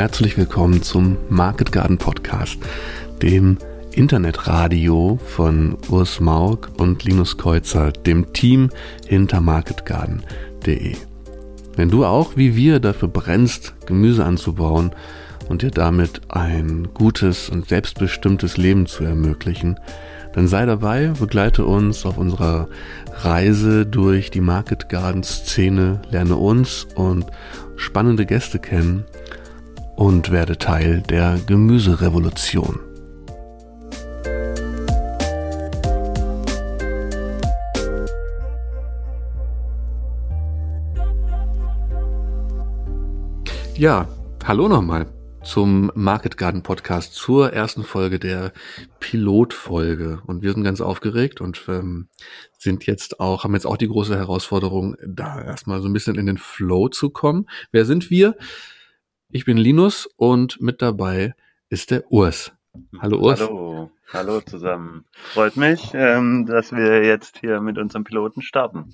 herzlich willkommen zum Market Garden Podcast, dem Internetradio von Urs Maug und Linus Kreuzer, dem Team hinter marketgarden.de. Wenn du auch wie wir dafür brennst, Gemüse anzubauen und dir damit ein gutes und selbstbestimmtes Leben zu ermöglichen, dann sei dabei, begleite uns auf unserer Reise durch die Market Garden Szene, lerne uns und spannende Gäste kennen und werde Teil der Gemüserevolution. Ja, hallo nochmal zum Market Garden Podcast, zur ersten Folge der Pilotfolge. Und wir sind ganz aufgeregt und ähm, sind jetzt auch, haben jetzt auch die große Herausforderung, da erstmal so ein bisschen in den Flow zu kommen. Wer sind wir? Ich bin Linus und mit dabei ist der Urs. Hallo Urs. Hallo, hallo zusammen. Freut mich, ähm, dass wir jetzt hier mit unserem Piloten starten.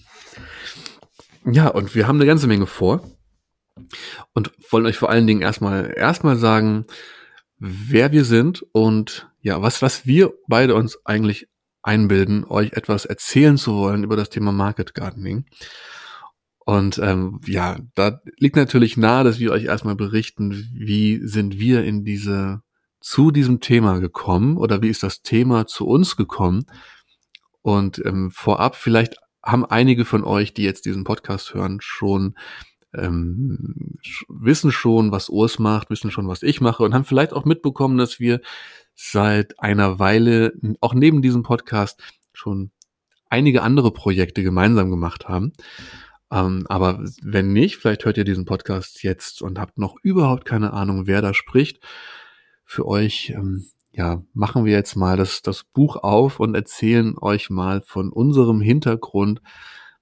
Ja, und wir haben eine ganze Menge vor und wollen euch vor allen Dingen erstmal erstmal sagen, wer wir sind und ja, was was wir beide uns eigentlich einbilden, euch etwas erzählen zu wollen über das Thema Market Gardening. Und ähm, ja, da liegt natürlich nahe, dass wir euch erstmal berichten, wie sind wir in diese zu diesem Thema gekommen oder wie ist das Thema zu uns gekommen. Und ähm, vorab vielleicht haben einige von euch, die jetzt diesen Podcast hören, schon ähm, wissen schon, was Urs macht, wissen schon, was ich mache und haben vielleicht auch mitbekommen, dass wir seit einer Weile auch neben diesem Podcast schon einige andere Projekte gemeinsam gemacht haben. Ähm, aber wenn nicht, vielleicht hört ihr diesen Podcast jetzt und habt noch überhaupt keine Ahnung, wer da spricht. Für euch, ähm, ja, machen wir jetzt mal das, das Buch auf und erzählen euch mal von unserem Hintergrund,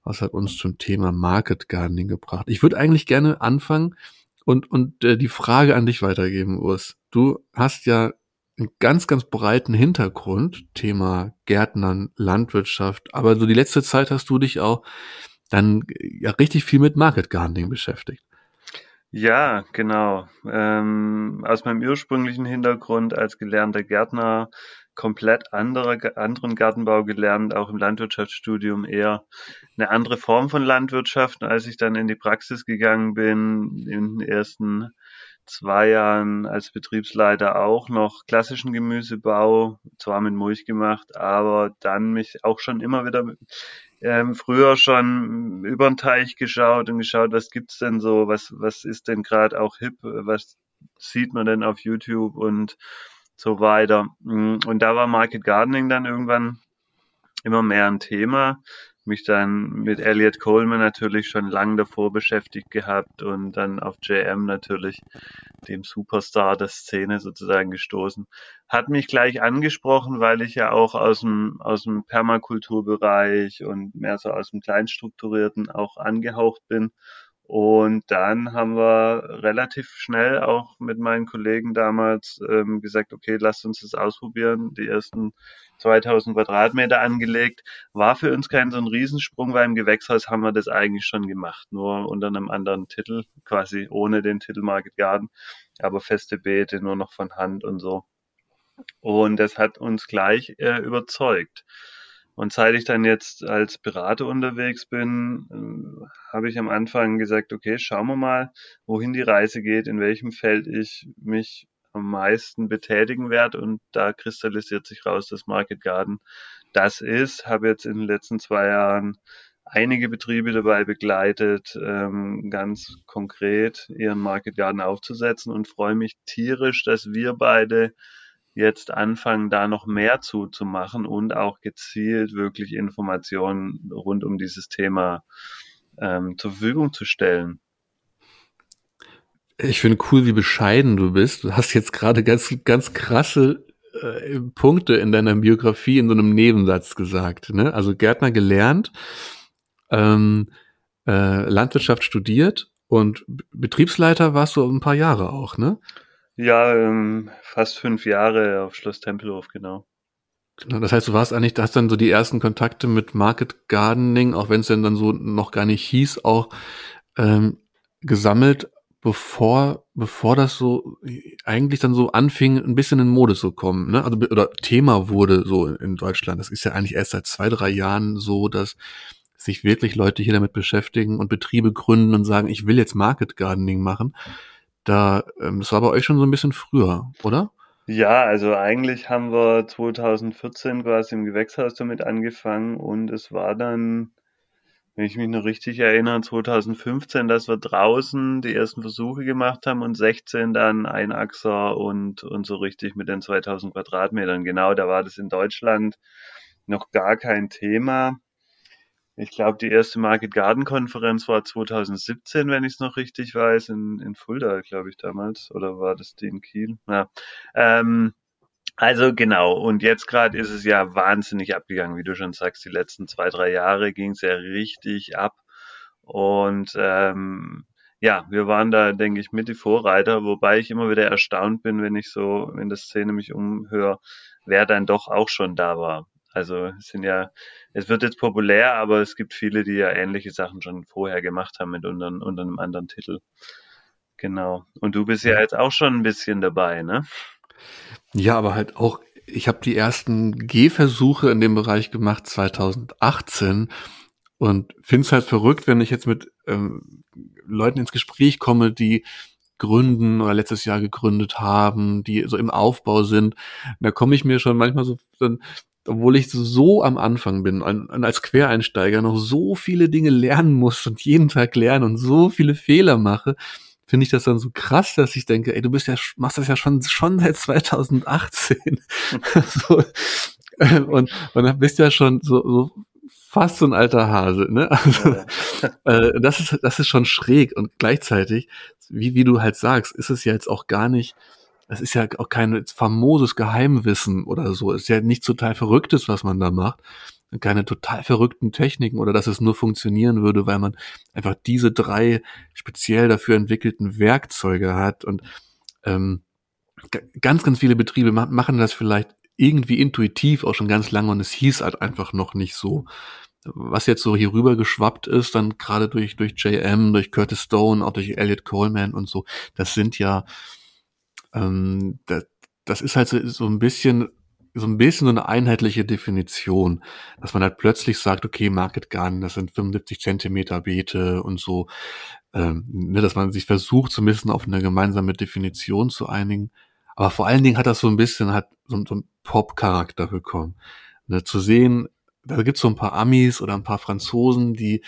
was hat uns zum Thema Market Gardening gebracht. Ich würde eigentlich gerne anfangen und, und äh, die Frage an dich weitergeben, Urs. Du hast ja einen ganz, ganz breiten Hintergrund, Thema Gärtnern, Landwirtschaft, aber so die letzte Zeit hast du dich auch dann ja richtig viel mit Market Gardening beschäftigt. Ja, genau. Ähm, aus meinem ursprünglichen Hintergrund als gelernter Gärtner komplett andere, anderen Gartenbau gelernt, auch im Landwirtschaftsstudium eher eine andere Form von Landwirtschaft. Als ich dann in die Praxis gegangen bin, in den ersten zwei Jahren als Betriebsleiter auch noch klassischen Gemüsebau, zwar mit Mulch gemacht, aber dann mich auch schon immer wieder ähm, früher schon über den Teich geschaut und geschaut, was gibt's denn so, was, was ist denn gerade auch hip, was sieht man denn auf YouTube und so weiter. Mm, und da war Market Gardening dann irgendwann immer mehr ein Thema. Mich dann mit Elliot Coleman natürlich schon lange davor beschäftigt gehabt und dann auf JM natürlich, dem Superstar der Szene sozusagen gestoßen. Hat mich gleich angesprochen, weil ich ja auch aus dem, aus dem Permakulturbereich und mehr so aus dem Kleinstrukturierten auch angehaucht bin und dann haben wir relativ schnell auch mit meinen Kollegen damals ähm, gesagt, okay, lasst uns das ausprobieren. Die ersten 2000 Quadratmeter angelegt. War für uns kein so ein Riesensprung, weil im Gewächshaus haben wir das eigentlich schon gemacht. Nur unter einem anderen Titel, quasi ohne den Titel Market Garden. Aber feste Beete nur noch von Hand und so. Und das hat uns gleich äh, überzeugt. Und seit ich dann jetzt als Berater unterwegs bin, äh, habe ich am Anfang gesagt, okay, schauen wir mal, wohin die Reise geht, in welchem Feld ich mich am meisten betätigen werde. Und da kristallisiert sich raus, dass Market Garden das ist. Habe jetzt in den letzten zwei Jahren einige Betriebe dabei begleitet, ähm, ganz konkret ihren Market Garden aufzusetzen und freue mich tierisch, dass wir beide jetzt anfangen, da noch mehr zuzumachen und auch gezielt wirklich Informationen rund um dieses Thema ähm, zur Verfügung zu stellen. Ich finde cool, wie bescheiden du bist. Du hast jetzt gerade ganz, ganz krasse äh, Punkte in deiner Biografie in so einem Nebensatz gesagt. Ne? Also Gärtner gelernt, ähm, äh, Landwirtschaft studiert und Betriebsleiter warst du ein paar Jahre auch, ne? Ja, ähm, fast fünf Jahre auf Schloss Tempelhof, genau. Genau, das heißt, du warst eigentlich, du hast dann so die ersten Kontakte mit Market Gardening, auch wenn es denn dann so noch gar nicht hieß, auch ähm, gesammelt, bevor, bevor das so eigentlich dann so anfing, ein bisschen in Mode zu kommen, ne? Also oder Thema wurde so in Deutschland. Das ist ja eigentlich erst seit zwei, drei Jahren so, dass sich wirklich Leute hier damit beschäftigen und Betriebe gründen und sagen, ich will jetzt Market Gardening machen. Da, ähm, das war bei euch schon so ein bisschen früher, oder? Ja, also eigentlich haben wir 2014 quasi im Gewächshaus damit angefangen und es war dann wenn ich mich noch richtig erinnere, 2015, dass wir draußen die ersten Versuche gemacht haben und 16 dann Einachser und, und so richtig mit den 2000 Quadratmetern. Genau, da war das in Deutschland noch gar kein Thema. Ich glaube, die erste Market Garden Konferenz war 2017, wenn ich es noch richtig weiß, in, in Fulda, glaube ich, damals. Oder war das die in Kiel? Ja. Ähm, also genau, und jetzt gerade ist es ja wahnsinnig abgegangen, wie du schon sagst. Die letzten zwei, drei Jahre ging es ja richtig ab. Und ähm, ja, wir waren da, denke ich, mit die Vorreiter, wobei ich immer wieder erstaunt bin, wenn ich so in der Szene mich umhöre, wer dann doch auch schon da war. Also es sind ja, es wird jetzt populär, aber es gibt viele, die ja ähnliche Sachen schon vorher gemacht haben mit unter, unter einem anderen Titel. Genau. Und du bist ja jetzt auch schon ein bisschen dabei, ne? Ja, aber halt auch, ich habe die ersten Gehversuche in dem Bereich gemacht 2018 und finde es halt verrückt, wenn ich jetzt mit ähm, Leuten ins Gespräch komme, die gründen oder letztes Jahr gegründet haben, die so im Aufbau sind. Da komme ich mir schon manchmal so, dann, obwohl ich so am Anfang bin und als Quereinsteiger noch so viele Dinge lernen muss und jeden Tag lernen und so viele Fehler mache, finde ich das dann so krass, dass ich denke, ey, du bist ja, machst das ja schon, schon seit 2018. so, äh, und, und bist ja schon so, so fast so ein alter Hase, ne? Also, äh, das ist, das ist schon schräg und gleichzeitig, wie, wie du halt sagst, ist es ja jetzt auch gar nicht, es ist ja auch kein famoses Geheimwissen oder so. Es ist ja nichts total Verrücktes, was man da macht, keine total verrückten Techniken oder dass es nur funktionieren würde, weil man einfach diese drei speziell dafür entwickelten Werkzeuge hat und ähm, ganz, ganz viele Betriebe machen das vielleicht irgendwie intuitiv auch schon ganz lange und es hieß halt einfach noch nicht so. Was jetzt so hier rüber geschwappt ist, dann gerade durch, durch JM, durch Curtis Stone, auch durch Elliot Coleman und so, das sind ja, ähm, das, das ist halt so, so ein bisschen so ein bisschen so eine einheitliche Definition, dass man halt plötzlich sagt, okay, Market Gun, das sind 75 Zentimeter Beete und so, ähm, ne, dass man sich versucht, zumindest auf eine gemeinsame Definition zu einigen. Aber vor allen Dingen hat das so ein bisschen hat so, so einen Pop-Charakter bekommen. Ne, zu sehen, da gibt's so ein paar Amis oder ein paar Franzosen, die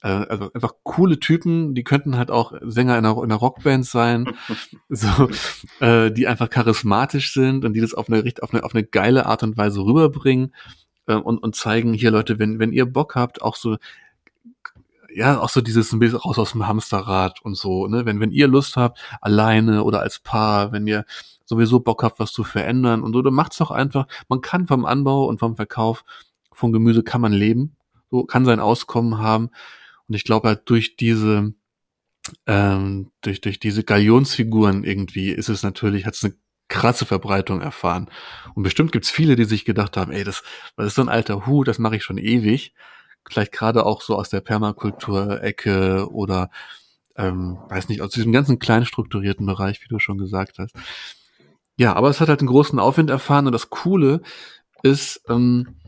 also einfach coole Typen, die könnten halt auch Sänger in einer, in einer Rockband sein, so, äh, die einfach charismatisch sind und die das auf eine, auf eine, auf eine geile Art und Weise rüberbringen äh, und, und zeigen hier Leute, wenn, wenn ihr Bock habt, auch so, ja, auch so dieses ein bisschen raus aus dem Hamsterrad und so, ne, wenn, wenn ihr Lust habt, alleine oder als Paar, wenn ihr sowieso Bock habt, was zu verändern und so, dann macht's doch einfach, man kann vom Anbau und vom Verkauf von Gemüse kann man leben, so kann sein Auskommen haben und ich glaube halt durch diese, ähm, durch, durch diese Galionsfiguren irgendwie ist es natürlich, hat es eine krasse Verbreitung erfahren. Und bestimmt gibt's viele, die sich gedacht haben, ey, das, das ist so ein alter Hut, das mache ich schon ewig. Vielleicht gerade auch so aus der Permakultur-Ecke oder ähm, weiß nicht, aus diesem ganzen klein strukturierten Bereich, wie du schon gesagt hast. Ja, aber es hat halt einen großen Aufwind erfahren und das Coole ist, ähm,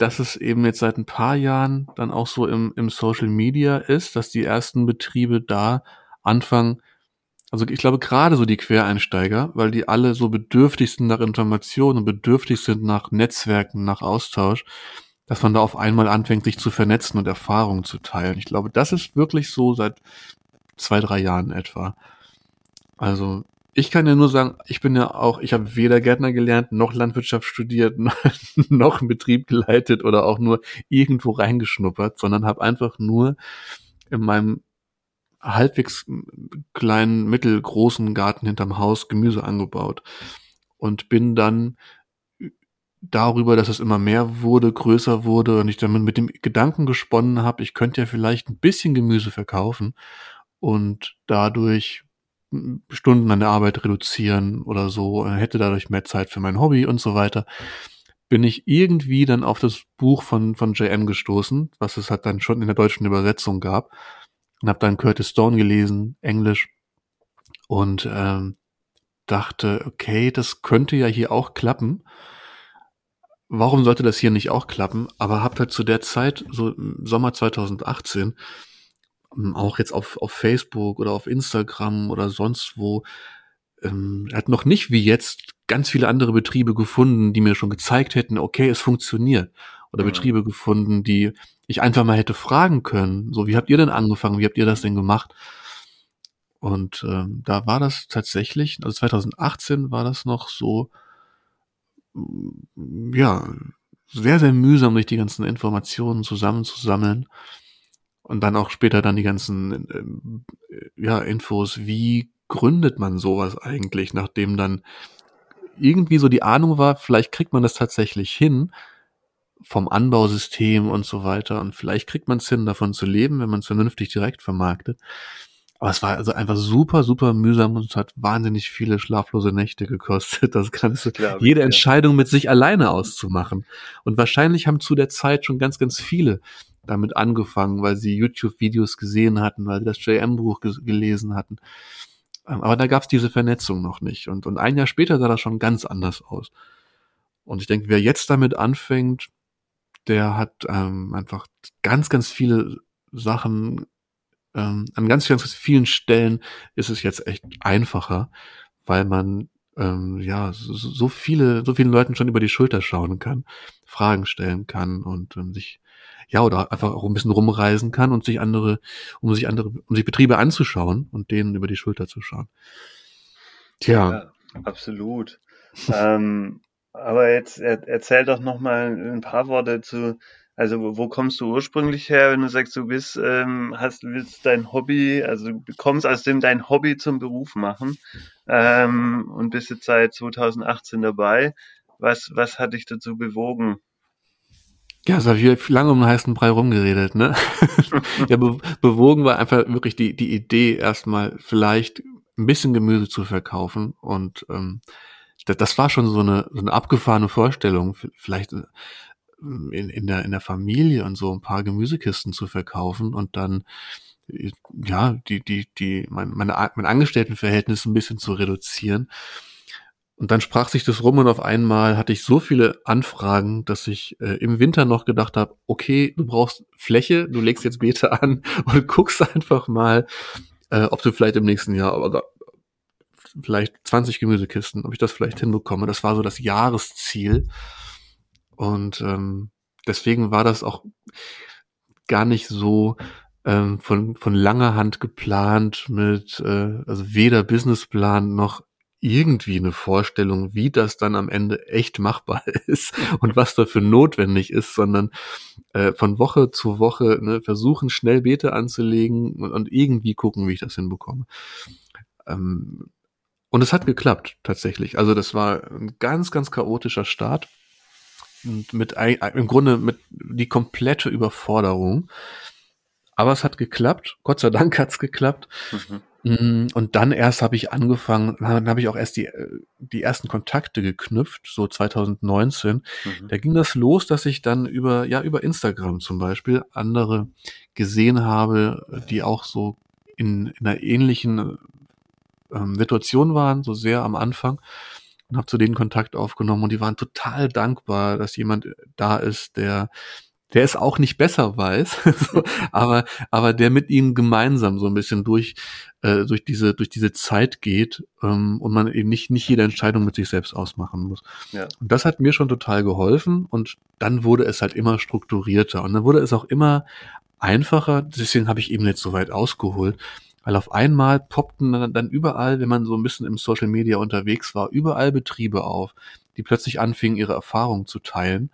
dass es eben jetzt seit ein paar Jahren dann auch so im, im Social Media ist, dass die ersten Betriebe da anfangen, also ich glaube gerade so die Quereinsteiger, weil die alle so bedürftig sind nach Informationen und bedürftig sind nach Netzwerken, nach Austausch, dass man da auf einmal anfängt, sich zu vernetzen und Erfahrungen zu teilen. Ich glaube, das ist wirklich so seit zwei, drei Jahren etwa. Also ich kann ja nur sagen, ich bin ja auch, ich habe weder Gärtner gelernt, noch Landwirtschaft studiert, noch einen Betrieb geleitet oder auch nur irgendwo reingeschnuppert, sondern habe einfach nur in meinem halbwegs kleinen, mittelgroßen Garten hinterm Haus Gemüse angebaut und bin dann darüber, dass es immer mehr wurde, größer wurde und ich dann mit dem Gedanken gesponnen habe, ich könnte ja vielleicht ein bisschen Gemüse verkaufen und dadurch Stunden an der Arbeit reduzieren oder so, hätte dadurch mehr Zeit für mein Hobby und so weiter, bin ich irgendwie dann auf das Buch von, von JM gestoßen, was es halt dann schon in der deutschen Übersetzung gab und habe dann Curtis Stone gelesen, Englisch und ähm, dachte, okay, das könnte ja hier auch klappen. Warum sollte das hier nicht auch klappen? Aber hab halt zu der Zeit, so im Sommer 2018, ähm, auch jetzt auf, auf Facebook oder auf Instagram oder sonst wo, ähm, hat noch nicht wie jetzt ganz viele andere Betriebe gefunden, die mir schon gezeigt hätten, okay, es funktioniert. Oder mhm. Betriebe gefunden, die ich einfach mal hätte fragen können. So, wie habt ihr denn angefangen? Wie habt ihr das denn gemacht? Und ähm, da war das tatsächlich, also 2018 war das noch so, mm, ja, sehr, sehr mühsam, durch die ganzen Informationen zusammenzusammeln. Und dann auch später dann die ganzen äh, ja, Infos, wie gründet man sowas eigentlich, nachdem dann irgendwie so die Ahnung war, vielleicht kriegt man das tatsächlich hin vom Anbausystem und so weiter und vielleicht kriegt man es hin, davon zu leben, wenn man es vernünftig direkt vermarktet. Aber es war also einfach super, super mühsam und es hat wahnsinnig viele schlaflose Nächte gekostet, das Ganze, Klar, jede ja. Entscheidung mit sich alleine auszumachen. Und wahrscheinlich haben zu der Zeit schon ganz, ganz viele damit angefangen, weil sie YouTube-Videos gesehen hatten, weil sie das JM-Buch gelesen hatten. Ähm, aber da gab es diese Vernetzung noch nicht. Und, und ein Jahr später sah das schon ganz anders aus. Und ich denke, wer jetzt damit anfängt, der hat ähm, einfach ganz, ganz viele Sachen ähm, an ganz, ganz vielen Stellen ist es jetzt echt einfacher, weil man ähm, ja so, so viele, so vielen Leuten schon über die Schulter schauen kann, Fragen stellen kann und ähm, sich ja oder einfach auch ein bisschen rumreisen kann und sich andere, um sich andere, um sich Betriebe anzuschauen und denen über die Schulter zu schauen. Tja. Ja, absolut. ähm, aber jetzt er, erzähl doch noch mal ein paar Worte zu also wo kommst du ursprünglich her, wenn du sagst, du bist, ähm, hast, willst dein Hobby, also du kommst aus dem dein Hobby zum Beruf machen ähm, und bist jetzt seit 2018 dabei. Was, was hat dich dazu bewogen? Ja, es habe ich lange um den heißen Brei rumgeredet, ne? ja, be bewogen war einfach wirklich die, die Idee, erstmal vielleicht ein bisschen Gemüse zu verkaufen und ähm, das, das war schon so eine, so eine abgefahrene Vorstellung. Vielleicht in, in, der, in der Familie und so ein paar Gemüsekisten zu verkaufen und dann ja, die, die, die, mein, meine, mein Angestelltenverhältnis ein bisschen zu reduzieren. Und dann sprach sich das rum und auf einmal hatte ich so viele Anfragen, dass ich äh, im Winter noch gedacht habe, okay, du brauchst Fläche, du legst jetzt Beete an und guckst einfach mal, äh, ob du vielleicht im nächsten Jahr oder vielleicht 20 Gemüsekisten, ob ich das vielleicht hinbekomme. Das war so das Jahresziel. Und ähm, deswegen war das auch gar nicht so ähm, von, von langer Hand geplant mit, äh, also weder Businessplan noch irgendwie eine Vorstellung, wie das dann am Ende echt machbar ist und was dafür notwendig ist, sondern äh, von Woche zu Woche ne, versuchen, schnell Beete anzulegen und, und irgendwie gucken, wie ich das hinbekomme. Ähm, und es hat geklappt, tatsächlich. Also das war ein ganz, ganz chaotischer Start und mit im Grunde mit die komplette Überforderung. Aber es hat geklappt. Gott sei Dank hat's geklappt. Mhm. Mm, und dann erst habe ich angefangen, dann habe ich auch erst die, die ersten Kontakte geknüpft, so 2019. Mhm. Da ging das los, dass ich dann über, ja, über Instagram zum Beispiel andere gesehen habe, die auch so in, in einer ähnlichen ähm, Situation waren, so sehr am Anfang und habe zu denen Kontakt aufgenommen und die waren total dankbar, dass jemand da ist, der der es auch nicht besser weiß, aber aber der mit ihnen gemeinsam so ein bisschen durch äh, durch diese durch diese Zeit geht ähm, und man eben nicht nicht jede Entscheidung mit sich selbst ausmachen muss. Ja. Und das hat mir schon total geholfen und dann wurde es halt immer strukturierter und dann wurde es auch immer einfacher. Deswegen habe ich eben jetzt so weit ausgeholt, weil auf einmal poppten dann überall, wenn man so ein bisschen im Social Media unterwegs war, überall Betriebe auf, die plötzlich anfingen, ihre Erfahrungen zu teilen.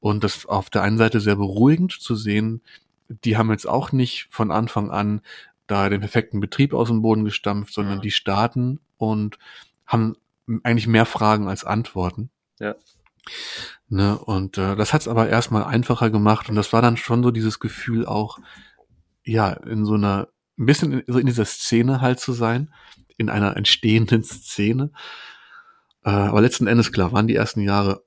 Und das auf der einen Seite sehr beruhigend zu sehen, die haben jetzt auch nicht von Anfang an da den perfekten Betrieb aus dem Boden gestampft, sondern ja. die starten und haben eigentlich mehr Fragen als Antworten. Ja. Ne, und äh, das hat es aber erstmal einfacher gemacht und das war dann schon so dieses Gefühl auch, ja, in so einer ein bisschen in, so in dieser Szene halt zu sein, in einer entstehenden Szene. Äh, aber letzten Endes, klar, waren die ersten Jahre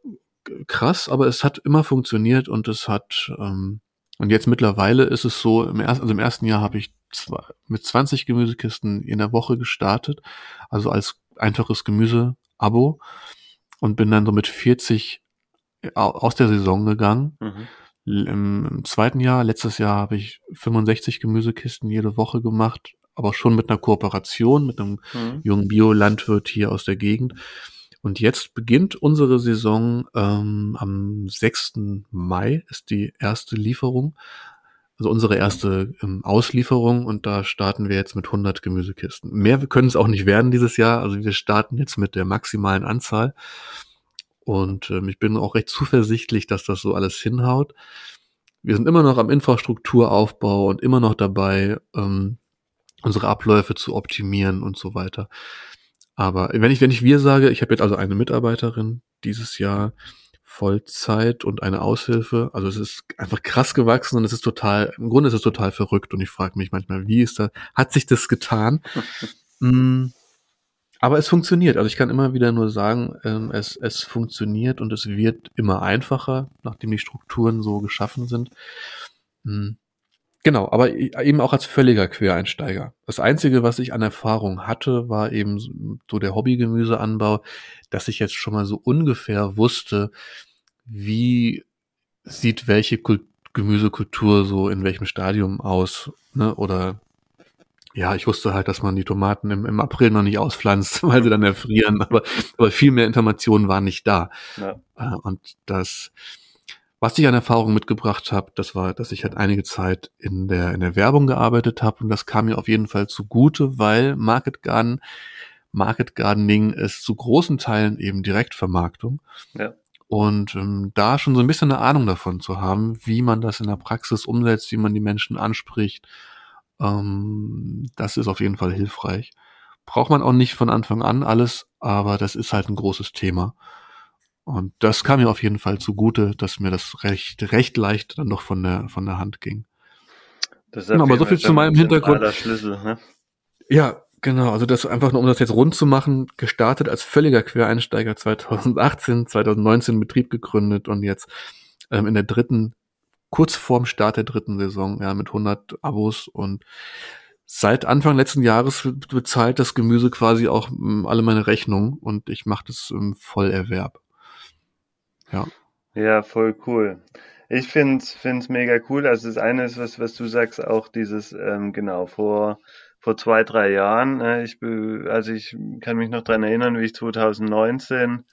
krass, aber es hat immer funktioniert und es hat, ähm, Und jetzt mittlerweile ist es so, im ersten, also im ersten Jahr habe ich zwei, mit 20 Gemüsekisten in der Woche gestartet, also als einfaches Gemüse-Abo und bin dann so mit 40 aus der Saison gegangen. Mhm. Im, Im, zweiten Jahr, letztes Jahr habe ich 65 Gemüsekisten jede Woche gemacht, aber schon mit einer Kooperation mit einem mhm. jungen Biolandwirt hier aus der Gegend. Und jetzt beginnt unsere Saison ähm, am 6. Mai ist die erste Lieferung, also unsere erste ähm, Auslieferung und da starten wir jetzt mit 100 Gemüsekisten. Mehr können es auch nicht werden dieses Jahr, also wir starten jetzt mit der maximalen Anzahl und ähm, ich bin auch recht zuversichtlich, dass das so alles hinhaut. Wir sind immer noch am Infrastrukturaufbau und immer noch dabei, ähm, unsere Abläufe zu optimieren und so weiter. Aber wenn ich, wenn ich wir sage, ich habe jetzt also eine Mitarbeiterin dieses Jahr Vollzeit und eine Aushilfe. Also es ist einfach krass gewachsen und es ist total, im Grunde ist es total verrückt und ich frage mich manchmal, wie ist da, hat sich das getan? mm, aber es funktioniert. Also ich kann immer wieder nur sagen, ähm, es, es funktioniert und es wird immer einfacher, nachdem die Strukturen so geschaffen sind. Mm. Genau, aber eben auch als völliger Quereinsteiger. Das Einzige, was ich an Erfahrung hatte, war eben so der Hobbygemüseanbau, dass ich jetzt schon mal so ungefähr wusste, wie sieht welche Kult Gemüsekultur so in welchem Stadium aus. Ne? Oder ja, ich wusste halt, dass man die Tomaten im, im April noch nicht auspflanzt, weil sie dann erfrieren, aber, aber viel mehr Informationen waren nicht da. Ja. Äh, und das was ich an Erfahrung mitgebracht habe, das war, dass ich halt einige Zeit in der, in der Werbung gearbeitet habe und das kam mir auf jeden Fall zugute, weil Market Garden, Market Gardening ist zu großen Teilen eben Direktvermarktung. Ja. Und ähm, da schon so ein bisschen eine Ahnung davon zu haben, wie man das in der Praxis umsetzt, wie man die Menschen anspricht, ähm, das ist auf jeden Fall hilfreich. Braucht man auch nicht von Anfang an alles, aber das ist halt ein großes Thema. Und das kam mir auf jeden Fall zugute, dass mir das recht, recht leicht dann doch von der, von der Hand ging. Das ist genau, aber so viel zu meinem Hintergrund. Ne? Ja, genau. Also das einfach nur, um das jetzt rund zu machen, gestartet als völliger Quereinsteiger 2018, 2019 Betrieb gegründet und jetzt ähm, in der dritten, kurz vorm Start der dritten Saison, ja, mit 100 Abos und seit Anfang letzten Jahres bezahlt das Gemüse quasi auch ähm, alle meine Rechnungen und ich mache das im Vollerwerb. Ja. Ja, voll cool. Ich finde es mega cool. Also das eine ist, was, was du sagst, auch dieses, ähm, genau, vor, vor zwei, drei Jahren. Äh, ich, also ich kann mich noch dran erinnern, wie ich 2019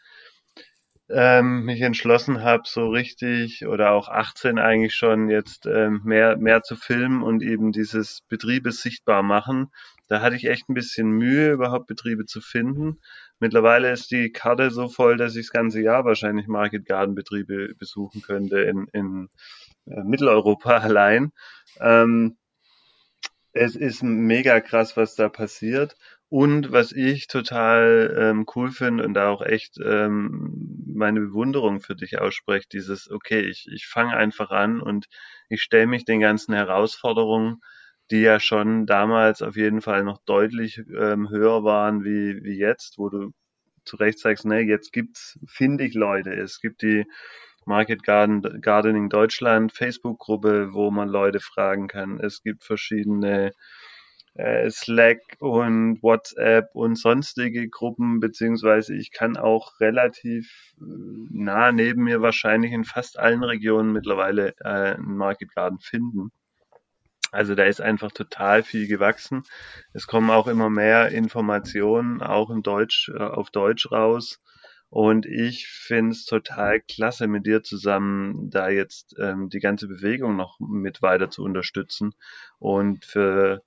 ähm, mich entschlossen habe, so richtig oder auch 18 eigentlich schon jetzt ähm, mehr, mehr zu filmen und eben dieses Betriebes sichtbar machen. Da hatte ich echt ein bisschen Mühe, überhaupt Betriebe zu finden. Mittlerweile ist die Karte so voll, dass ich das ganze Jahr wahrscheinlich Market Garden Betriebe besuchen könnte in, in äh, Mitteleuropa allein. Ähm, es ist mega krass, was da passiert. Und was ich total ähm, cool finde und da auch echt ähm, meine Bewunderung für dich ausspreche, dieses, okay, ich, ich fange einfach an und ich stelle mich den ganzen Herausforderungen, die ja schon damals auf jeden Fall noch deutlich ähm, höher waren wie, wie jetzt, wo du zu Recht sagst, ne, jetzt gibt's, finde ich Leute. Es gibt die Market Garden, Gardening Deutschland Facebook-Gruppe, wo man Leute fragen kann. Es gibt verschiedene äh, Slack und WhatsApp und sonstige Gruppen, beziehungsweise ich kann auch relativ äh, nah neben mir wahrscheinlich in fast allen Regionen mittlerweile äh, einen Market Garden finden. Also da ist einfach total viel gewachsen. Es kommen auch immer mehr Informationen, auch im Deutsch, äh, auf Deutsch raus. Und ich finde es total klasse, mit dir zusammen da jetzt ähm, die ganze Bewegung noch mit weiter zu unterstützen und für,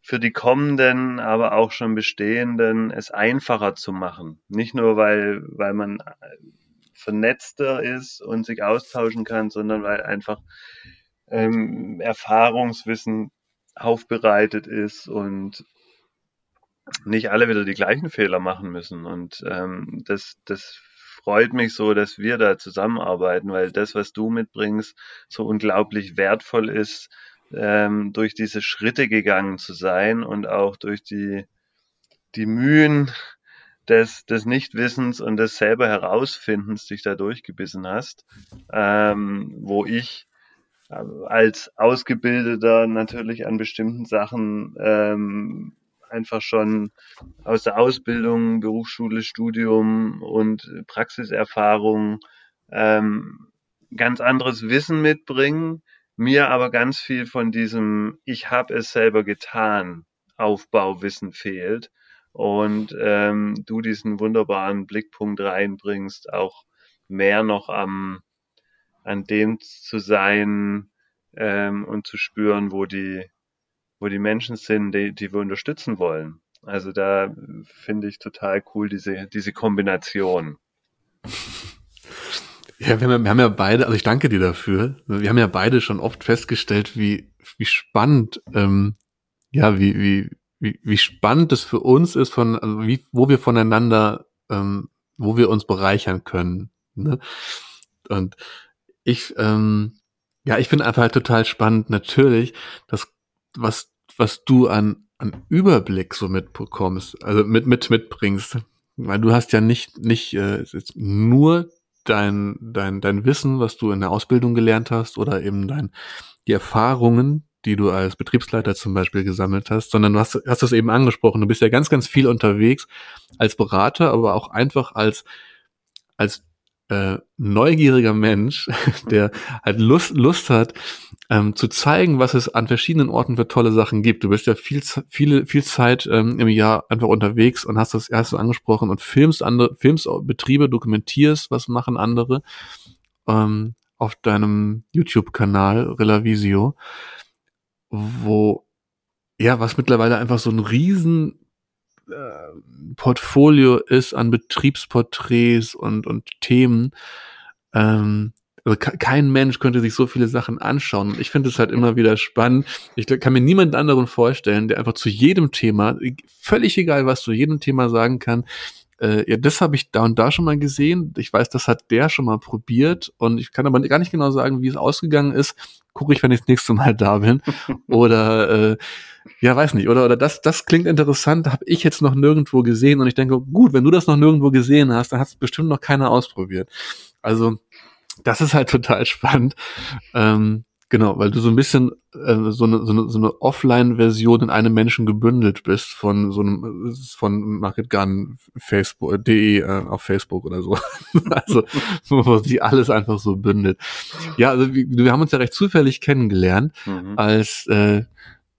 für die kommenden, aber auch schon bestehenden es einfacher zu machen. Nicht nur, weil, weil man äh, vernetzter ist und sich austauschen kann, sondern weil einfach ähm, Erfahrungswissen aufbereitet ist und nicht alle wieder die gleichen Fehler machen müssen. Und ähm, das, das freut mich so, dass wir da zusammenarbeiten, weil das, was du mitbringst, so unglaublich wertvoll ist, ähm, durch diese Schritte gegangen zu sein und auch durch die, die Mühen des, des Nichtwissens und des selber Herausfindens dich da durchgebissen hast, ähm, wo ich als Ausgebildeter natürlich an bestimmten Sachen ähm, einfach schon aus der Ausbildung, Berufsschule, Studium und Praxiserfahrung ähm, ganz anderes Wissen mitbringen, mir aber ganz viel von diesem Ich habe es selber getan Aufbauwissen fehlt und ähm, du diesen wunderbaren Blickpunkt reinbringst, auch mehr noch am an dem zu sein ähm, und zu spüren, wo die wo die Menschen sind, die, die wir unterstützen wollen. Also da finde ich total cool diese diese Kombination. Ja, wir haben, ja, wir haben ja beide, also ich danke dir dafür. Wir haben ja beide schon oft festgestellt, wie, wie spannend, ähm, ja, wie, wie, wie, wie spannend es für uns ist, von, also wie, wo wir voneinander, ähm, wo wir uns bereichern können. Ne? Und ich, ähm, ja, ich finde einfach halt total spannend, natürlich, dass was, was du an, an Überblick so mitbekommst, also mit, mit, mitbringst. Weil du hast ja nicht, nicht äh, nur dein, dein, dein Wissen, was du in der Ausbildung gelernt hast, oder eben dein, die Erfahrungen, die du als Betriebsleiter zum Beispiel gesammelt hast, sondern du hast, hast das eben angesprochen. Du bist ja ganz, ganz viel unterwegs als Berater, aber auch einfach als, als äh, neugieriger Mensch, der halt Lust, Lust hat, ähm, zu zeigen, was es an verschiedenen Orten für tolle Sachen gibt. Du bist ja viel, viele, viel Zeit ähm, im Jahr einfach unterwegs und hast das erst so angesprochen und filmst andere, filmst Betriebe, dokumentierst, was machen andere ähm, auf deinem YouTube-Kanal Relavisio, wo ja, was mittlerweile einfach so ein riesen Portfolio ist an Betriebsporträts und, und Themen. Ähm, also kein Mensch könnte sich so viele Sachen anschauen. Und ich finde es halt immer wieder spannend. Ich kann mir niemanden anderen vorstellen, der einfach zu jedem Thema, völlig egal, was zu jedem Thema sagen kann, äh, ja, das habe ich da und da schon mal gesehen. Ich weiß, das hat der schon mal probiert und ich kann aber gar nicht genau sagen, wie es ausgegangen ist. Gucke ich, wenn ich das nächste Mal da bin. oder äh, ja, weiß nicht, oder, oder das, das klingt interessant, habe ich jetzt noch nirgendwo gesehen und ich denke, gut, wenn du das noch nirgendwo gesehen hast, dann hat es bestimmt noch keiner ausprobiert. Also, das ist halt total spannend. Ähm, genau, weil du so ein bisschen äh, so eine, so eine, so eine Offline-Version in einem Menschen gebündelt bist von so einem von Market Gun Facebook.de äh, auf Facebook oder so. also wo sich alles einfach so bündelt. Ja, also wir, wir haben uns ja recht zufällig kennengelernt, mhm. als äh,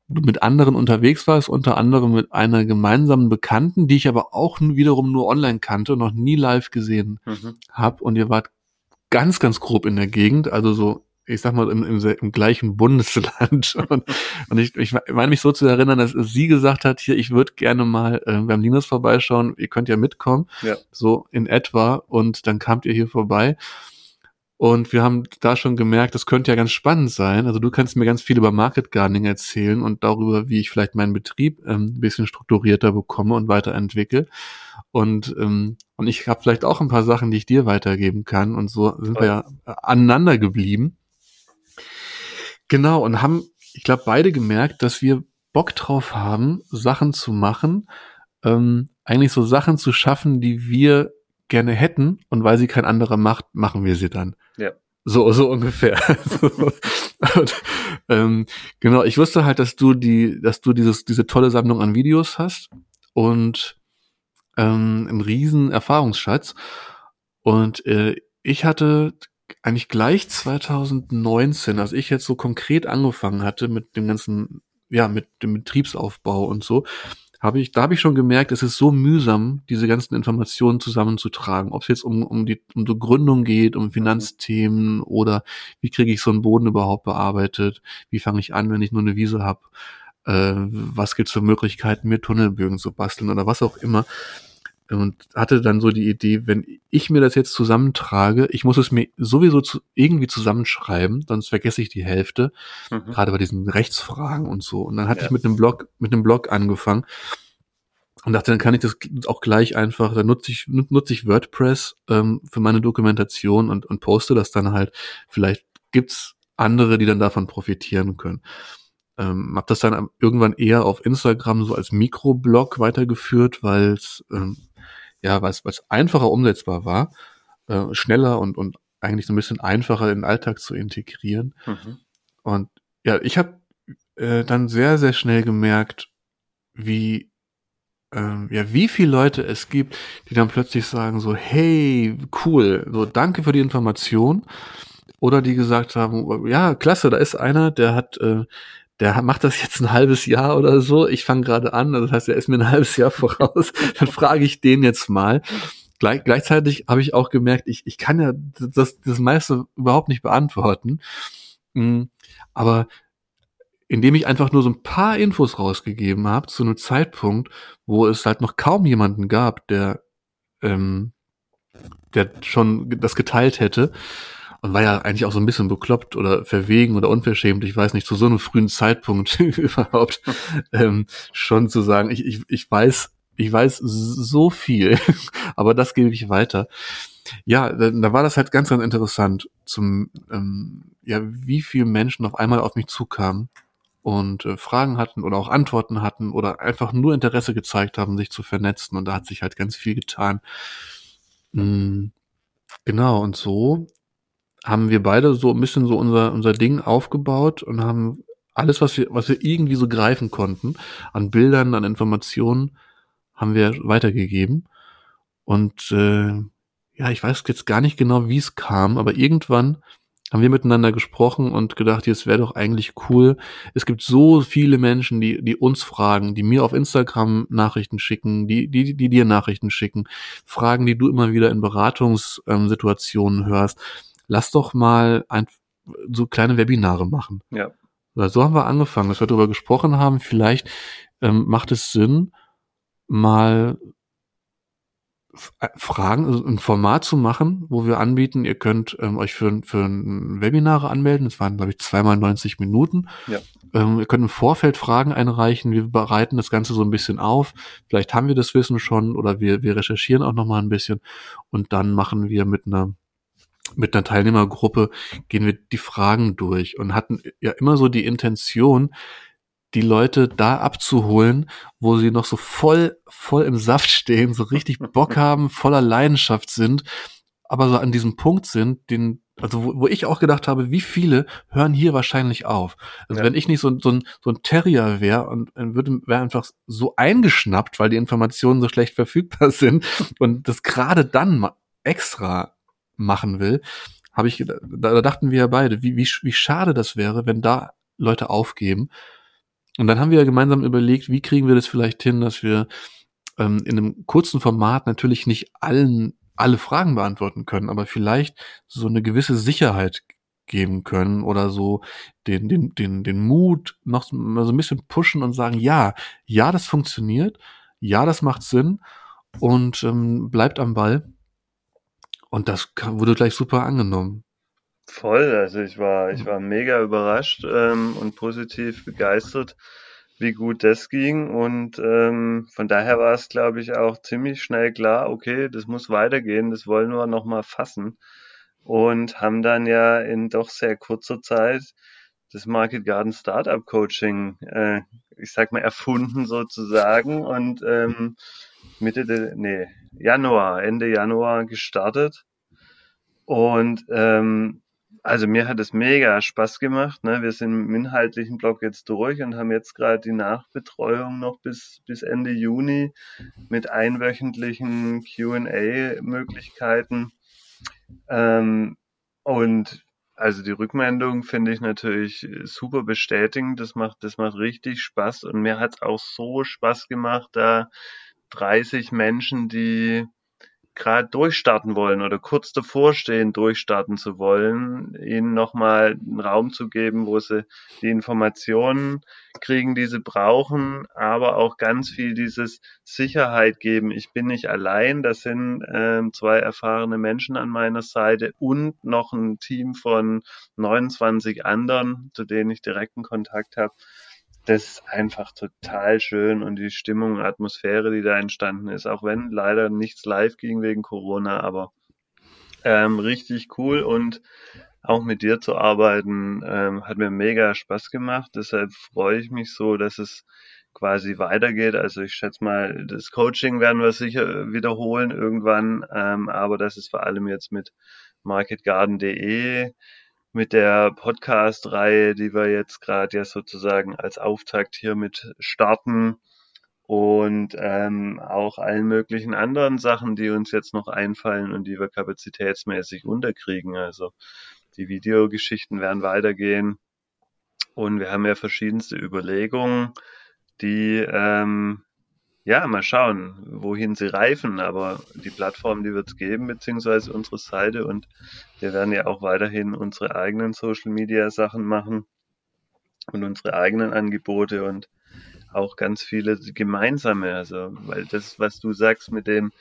du mit anderen unterwegs warst, unter anderem mit einer gemeinsamen Bekannten, die ich aber auch wiederum nur online kannte und noch nie live gesehen mhm. habe. Und ihr wart ganz, ganz grob in der Gegend, also so, ich sag mal, im, im, im gleichen Bundesland. und, und ich, ich meine mich so zu erinnern, dass sie gesagt hat, hier, ich würde gerne mal äh, beim Linus vorbeischauen, ihr könnt ja mitkommen, ja. so in etwa. Und dann kamt ihr hier vorbei. Und wir haben da schon gemerkt, das könnte ja ganz spannend sein. Also du kannst mir ganz viel über Market Gardening erzählen und darüber, wie ich vielleicht meinen Betrieb ähm, ein bisschen strukturierter bekomme und weiterentwickle. Und, ähm, und ich habe vielleicht auch ein paar Sachen, die ich dir weitergeben kann. Und so sind wir ja aneinander geblieben. Genau, und haben, ich glaube, beide gemerkt, dass wir Bock drauf haben, Sachen zu machen, ähm, eigentlich so Sachen zu schaffen, die wir gerne hätten und weil sie kein anderer macht, machen wir sie dann. Ja. So, so ungefähr. und, ähm, genau, ich wusste halt, dass du die, dass du dieses, diese tolle Sammlung an Videos hast und ähm, einen riesen Erfahrungsschatz. Und äh, ich hatte eigentlich gleich 2019, als ich jetzt so konkret angefangen hatte mit dem ganzen, ja, mit dem Betriebsaufbau und so, habe ich, da habe ich schon gemerkt, es ist so mühsam, diese ganzen Informationen zusammenzutragen. Ob es jetzt um, um die um die Gründung geht, um Finanzthemen oder wie kriege ich so einen Boden überhaupt bearbeitet, wie fange ich an, wenn ich nur eine Wiese habe, äh, was gibt's für Möglichkeiten, mir Tunnelbögen zu basteln oder was auch immer. Und hatte dann so die Idee, wenn ich mir das jetzt zusammentrage, ich muss es mir sowieso zu, irgendwie zusammenschreiben, sonst vergesse ich die Hälfte, mhm. gerade bei diesen Rechtsfragen und so. Und dann hatte ja. ich mit einem Blog, mit einem Blog angefangen und dachte, dann kann ich das auch gleich einfach, dann nutze ich, nutze ich WordPress ähm, für meine Dokumentation und, und poste das dann halt. Vielleicht gibt's andere, die dann davon profitieren können. Ähm, habe das dann irgendwann eher auf Instagram so als Mikroblog weitergeführt, weil es ähm, ja, was, was einfacher umsetzbar war, äh, schneller und, und eigentlich so ein bisschen einfacher in den Alltag zu integrieren. Mhm. Und ja, ich habe äh, dann sehr, sehr schnell gemerkt, wie ähm, ja, wie viele Leute es gibt, die dann plötzlich sagen so, hey, cool, so danke für die Information. Oder die gesagt haben, ja, klasse, da ist einer, der hat, äh, der macht das jetzt ein halbes Jahr oder so. Ich fange gerade an, das heißt, er ist mir ein halbes Jahr voraus. dann frage ich den jetzt mal. Gleich, gleichzeitig habe ich auch gemerkt, ich, ich kann ja das, das meiste überhaupt nicht beantworten. Mhm. Aber indem ich einfach nur so ein paar Infos rausgegeben habe zu einem Zeitpunkt, wo es halt noch kaum jemanden gab, der, ähm, der schon das geteilt hätte. Und war ja eigentlich auch so ein bisschen bekloppt oder verwegen oder unverschämt, ich weiß nicht, zu so einem frühen Zeitpunkt überhaupt ähm, schon zu sagen, ich, ich, ich weiß, ich weiß so viel, aber das gebe ich weiter. Ja, da, da war das halt ganz, ganz interessant, zum ähm, ja, wie viele Menschen auf einmal auf mich zukamen und äh, Fragen hatten oder auch Antworten hatten oder einfach nur Interesse gezeigt haben, sich zu vernetzen. Und da hat sich halt ganz viel getan. Mhm. Genau, und so haben wir beide so ein bisschen so unser, unser Ding aufgebaut und haben alles, was wir, was wir irgendwie so greifen konnten, an Bildern, an Informationen, haben wir weitergegeben. Und äh, ja, ich weiß jetzt gar nicht genau, wie es kam, aber irgendwann haben wir miteinander gesprochen und gedacht, es wäre doch eigentlich cool. Es gibt so viele Menschen, die, die uns fragen, die mir auf Instagram Nachrichten schicken, die, die, die dir Nachrichten schicken, Fragen, die du immer wieder in Beratungssituationen hörst. Lass doch mal ein, so kleine Webinare machen. Ja. So haben wir angefangen, dass wir darüber gesprochen haben. Vielleicht ähm, macht es Sinn, mal äh, Fragen, also ein Format zu machen, wo wir anbieten, ihr könnt ähm, euch für, für ein Webinare anmelden. Das waren, glaube ich, zweimal 90 Minuten. Ja. Ähm, ihr könnt im Vorfeld Fragen einreichen. Wir bereiten das Ganze so ein bisschen auf. Vielleicht haben wir das Wissen schon oder wir, wir recherchieren auch noch mal ein bisschen. Und dann machen wir mit einer mit einer Teilnehmergruppe gehen wir die Fragen durch und hatten ja immer so die Intention, die Leute da abzuholen, wo sie noch so voll, voll im Saft stehen, so richtig Bock haben, voller Leidenschaft sind, aber so an diesem Punkt sind, den, also wo, wo ich auch gedacht habe, wie viele hören hier wahrscheinlich auf. Also ja. wenn ich nicht so, so, ein, so ein Terrier wäre und würde wäre einfach so eingeschnappt, weil die Informationen so schlecht verfügbar sind und das gerade dann extra machen will, habe ich, da, da dachten wir ja beide, wie, wie, wie schade das wäre, wenn da Leute aufgeben und dann haben wir ja gemeinsam überlegt, wie kriegen wir das vielleicht hin, dass wir ähm, in einem kurzen Format natürlich nicht allen alle Fragen beantworten können, aber vielleicht so eine gewisse Sicherheit geben können oder so den, den, den, den Mut noch so ein bisschen pushen und sagen, ja, ja, das funktioniert, ja, das macht Sinn und ähm, bleibt am Ball. Und das wurde gleich super angenommen. Voll, also ich war, ich war mega überrascht ähm, und positiv begeistert, wie gut das ging. Und ähm, von daher war es, glaube ich, auch ziemlich schnell klar, okay, das muss weitergehen, das wollen wir nochmal fassen. Und haben dann ja in doch sehr kurzer Zeit das Market Garden Startup Coaching, äh, ich sag mal, erfunden sozusagen und ähm, Mitte, de, nee, Januar, Ende Januar gestartet. Und ähm, also mir hat es mega Spaß gemacht. Ne? Wir sind im inhaltlichen Block jetzt durch und haben jetzt gerade die Nachbetreuung noch bis, bis Ende Juni mit einwöchentlichen QA-Möglichkeiten. Ähm, und also die Rückmeldung finde ich natürlich super bestätigend. Das macht, das macht richtig Spaß. Und mir hat es auch so Spaß gemacht, da 30 Menschen, die gerade durchstarten wollen oder kurz davor stehen, durchstarten zu wollen, ihnen nochmal einen Raum zu geben, wo sie die Informationen kriegen, die sie brauchen, aber auch ganz viel dieses Sicherheit geben. Ich bin nicht allein, das sind äh, zwei erfahrene Menschen an meiner Seite und noch ein Team von 29 anderen, zu denen ich direkten Kontakt habe das ist einfach total schön und die Stimmung, Atmosphäre, die da entstanden ist, auch wenn leider nichts live ging wegen Corona, aber ähm, richtig cool und auch mit dir zu arbeiten ähm, hat mir mega Spaß gemacht. Deshalb freue ich mich so, dass es quasi weitergeht. Also ich schätze mal, das Coaching werden wir sicher wiederholen irgendwann, ähm, aber das ist vor allem jetzt mit marketgarden.de mit der Podcast-Reihe, die wir jetzt gerade ja sozusagen als Auftakt hier mit starten und ähm, auch allen möglichen anderen Sachen, die uns jetzt noch einfallen und die wir kapazitätsmäßig unterkriegen. Also die Videogeschichten werden weitergehen und wir haben ja verschiedenste Überlegungen, die ähm, ja, mal schauen, wohin sie reifen, aber die Plattform, die wird es geben, beziehungsweise unsere Seite und wir werden ja auch weiterhin unsere eigenen Social Media Sachen machen und unsere eigenen Angebote und auch ganz viele gemeinsame, also, weil das, was du sagst mit dem,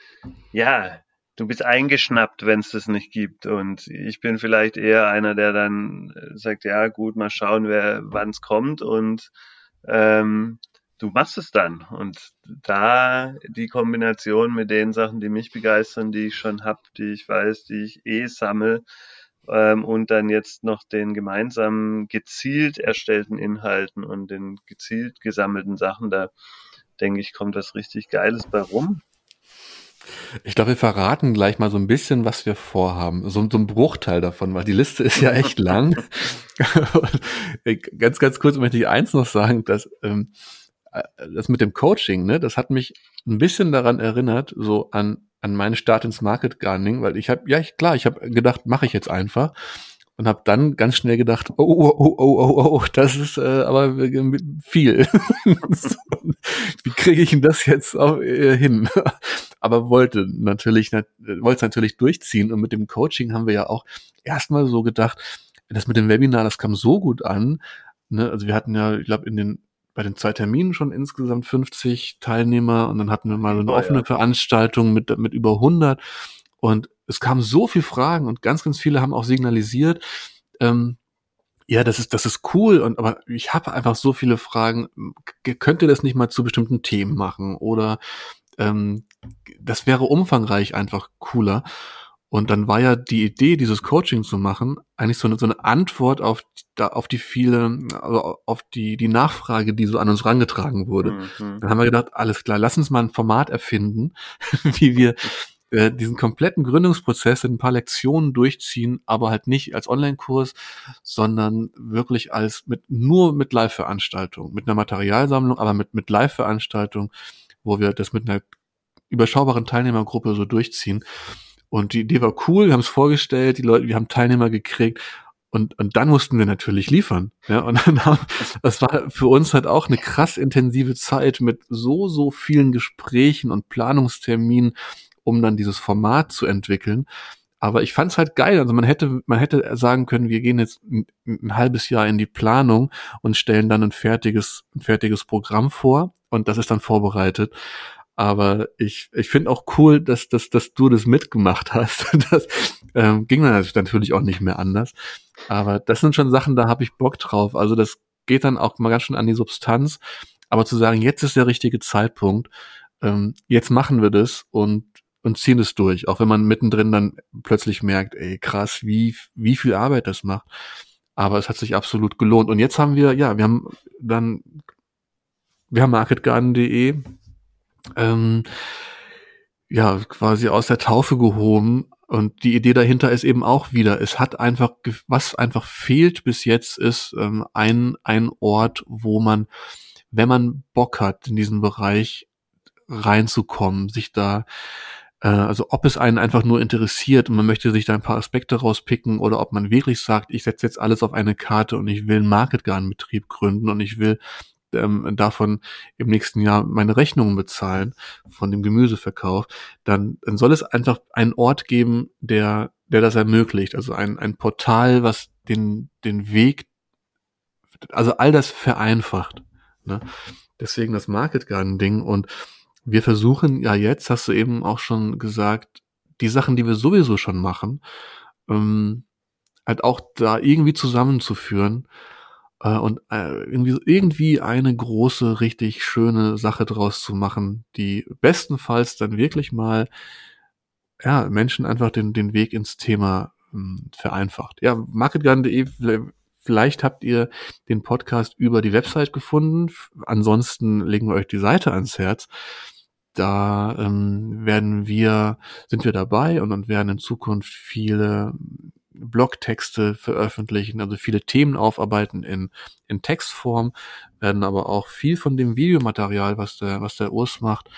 ja, du bist eingeschnappt, wenn es das nicht gibt und ich bin vielleicht eher einer, der dann sagt, ja, gut, mal schauen, wer, wann es kommt und ähm, du machst es dann. Und da die Kombination mit den Sachen, die mich begeistern, die ich schon hab, die ich weiß, die ich eh sammle, ähm, und dann jetzt noch den gemeinsamen gezielt erstellten Inhalten und den gezielt gesammelten Sachen, da denke ich, kommt was richtig Geiles bei rum. Ich glaube, wir verraten gleich mal so ein bisschen, was wir vorhaben. So, so ein Bruchteil davon, weil die Liste ist ja echt lang. ganz, ganz kurz möchte ich eins noch sagen, dass ähm, äh, das mit dem Coaching, ne, das hat mich ein bisschen daran erinnert, so an an meinen Start ins Market Gardening, weil ich habe ja ich, klar, ich habe gedacht, mache ich jetzt einfach und habe dann ganz schnell gedacht, oh oh oh oh oh, oh das ist äh, aber viel. Wie kriege ich denn das jetzt auch, äh, hin? aber wollte natürlich wollte es natürlich durchziehen und mit dem Coaching haben wir ja auch erstmal so gedacht, das mit dem Webinar, das kam so gut an. Ne? Also wir hatten ja, ich glaube, in den bei den zwei Terminen schon insgesamt 50 Teilnehmer und dann hatten wir mal eine oh, offene ja. Veranstaltung mit, mit über 100 und es kamen so viele Fragen und ganz, ganz viele haben auch signalisiert, ähm, ja, das ist, das ist cool und aber ich habe einfach so viele Fragen. Könnt ihr das nicht mal zu bestimmten Themen machen? Oder ähm, das wäre umfangreich einfach cooler. Und dann war ja die Idee, dieses Coaching zu machen, eigentlich so eine, so eine Antwort auf, da, auf die viele, also auf die, die Nachfrage, die so an uns rangetragen wurde. Mhm. Dann haben wir gedacht, alles klar, lass uns mal ein Format erfinden, wie wir äh, diesen kompletten Gründungsprozess in ein paar Lektionen durchziehen, aber halt nicht als Online-Kurs, sondern wirklich als mit, nur mit Live-Veranstaltung, mit einer Materialsammlung, aber mit, mit Live-Veranstaltung, wo wir das mit einer überschaubaren Teilnehmergruppe so durchziehen. Und die Idee war cool, wir haben es vorgestellt, die Leute, wir haben Teilnehmer gekriegt und, und dann mussten wir natürlich liefern. Ja, und dann haben, das war für uns halt auch eine krass intensive Zeit mit so, so vielen Gesprächen und Planungsterminen, um dann dieses Format zu entwickeln. Aber ich fand es halt geil. Also man hätte, man hätte sagen können, wir gehen jetzt ein, ein, halbes Jahr in die Planung und stellen dann ein fertiges, ein fertiges Programm vor und das ist dann vorbereitet. Aber ich, ich finde auch cool, dass, dass, dass du das mitgemacht hast. Das ähm, ging dann natürlich auch nicht mehr anders. Aber das sind schon Sachen, da habe ich Bock drauf. Also das geht dann auch mal ganz schön an die Substanz. Aber zu sagen, jetzt ist der richtige Zeitpunkt, ähm, jetzt machen wir das und, und ziehen es durch. Auch wenn man mittendrin dann plötzlich merkt, ey, krass, wie, wie viel Arbeit das macht. Aber es hat sich absolut gelohnt. Und jetzt haben wir, ja, wir haben dann, wir haben marketgarden.de ähm, ja quasi aus der Taufe gehoben. Und die Idee dahinter ist eben auch wieder, es hat einfach, was einfach fehlt bis jetzt, ist ähm, ein, ein Ort, wo man, wenn man Bock hat, in diesen Bereich reinzukommen, sich da, äh, also ob es einen einfach nur interessiert und man möchte sich da ein paar Aspekte rauspicken oder ob man wirklich sagt, ich setze jetzt alles auf eine Karte und ich will einen Marketgarn-Betrieb gründen und ich will ähm, davon im nächsten Jahr meine Rechnungen bezahlen von dem Gemüseverkauf, dann, dann soll es einfach einen Ort geben, der, der das ermöglicht. Also ein, ein Portal, was den, den Weg, also all das vereinfacht. Ne? Deswegen das Market Garden Ding und wir versuchen ja jetzt, hast du eben auch schon gesagt, die Sachen, die wir sowieso schon machen, ähm, halt auch da irgendwie zusammenzuführen äh, und äh, irgendwie, eine große, richtig schöne Sache draus zu machen, die bestenfalls dann wirklich mal ja, Menschen einfach den, den Weg ins Thema ähm, vereinfacht. Ja, marketgarden.de, vielleicht habt ihr den Podcast über die Website gefunden. Ansonsten legen wir euch die Seite ans Herz. Da ähm, werden wir, sind wir dabei und, und werden in Zukunft viele Blogtexte veröffentlichen, also viele Themen aufarbeiten in, in Textform, werden aber auch viel von dem Videomaterial, was der, was der Urs macht,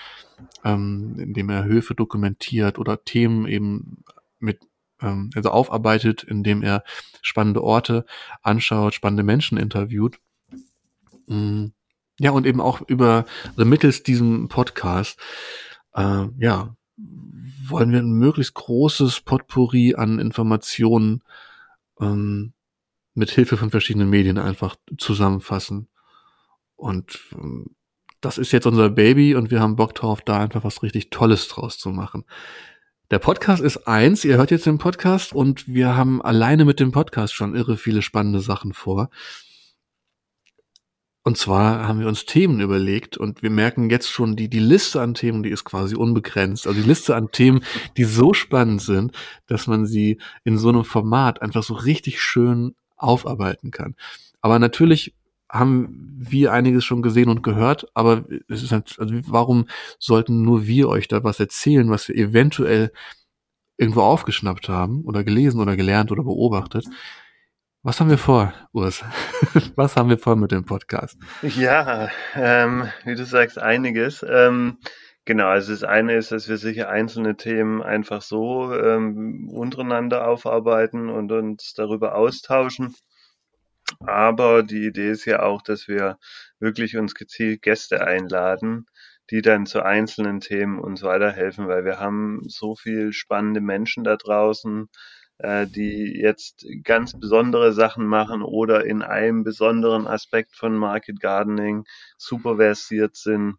ähm, indem er Höfe dokumentiert oder Themen eben mit ähm, also aufarbeitet, indem er spannende Orte anschaut, spannende Menschen interviewt. Mm, ja, und eben auch über, also mittels diesem Podcast, äh, ja, wollen wir ein möglichst großes Potpourri an Informationen ähm, mit Hilfe von verschiedenen Medien einfach zusammenfassen. Und ähm, das ist jetzt unser Baby und wir haben Bock drauf, da einfach was richtig Tolles draus zu machen. Der Podcast ist eins, ihr hört jetzt den Podcast und wir haben alleine mit dem Podcast schon irre viele spannende Sachen vor. Und zwar haben wir uns Themen überlegt und wir merken jetzt schon, die, die Liste an Themen, die ist quasi unbegrenzt. Also die Liste an Themen, die so spannend sind, dass man sie in so einem Format einfach so richtig schön aufarbeiten kann. Aber natürlich haben wir einiges schon gesehen und gehört, aber es ist halt, also warum sollten nur wir euch da was erzählen, was wir eventuell irgendwo aufgeschnappt haben oder gelesen oder gelernt oder beobachtet? Was haben wir vor, Urs? Was haben wir vor mit dem Podcast? Ja, ähm, wie du sagst, einiges. Ähm, genau, also das eine ist, dass wir sicher einzelne Themen einfach so ähm, untereinander aufarbeiten und uns darüber austauschen. Aber die Idee ist ja auch, dass wir wirklich uns gezielt Gäste einladen, die dann zu einzelnen Themen uns weiterhelfen, weil wir haben so viel spannende Menschen da draußen, die jetzt ganz besondere Sachen machen oder in einem besonderen Aspekt von Market Gardening super versiert sind.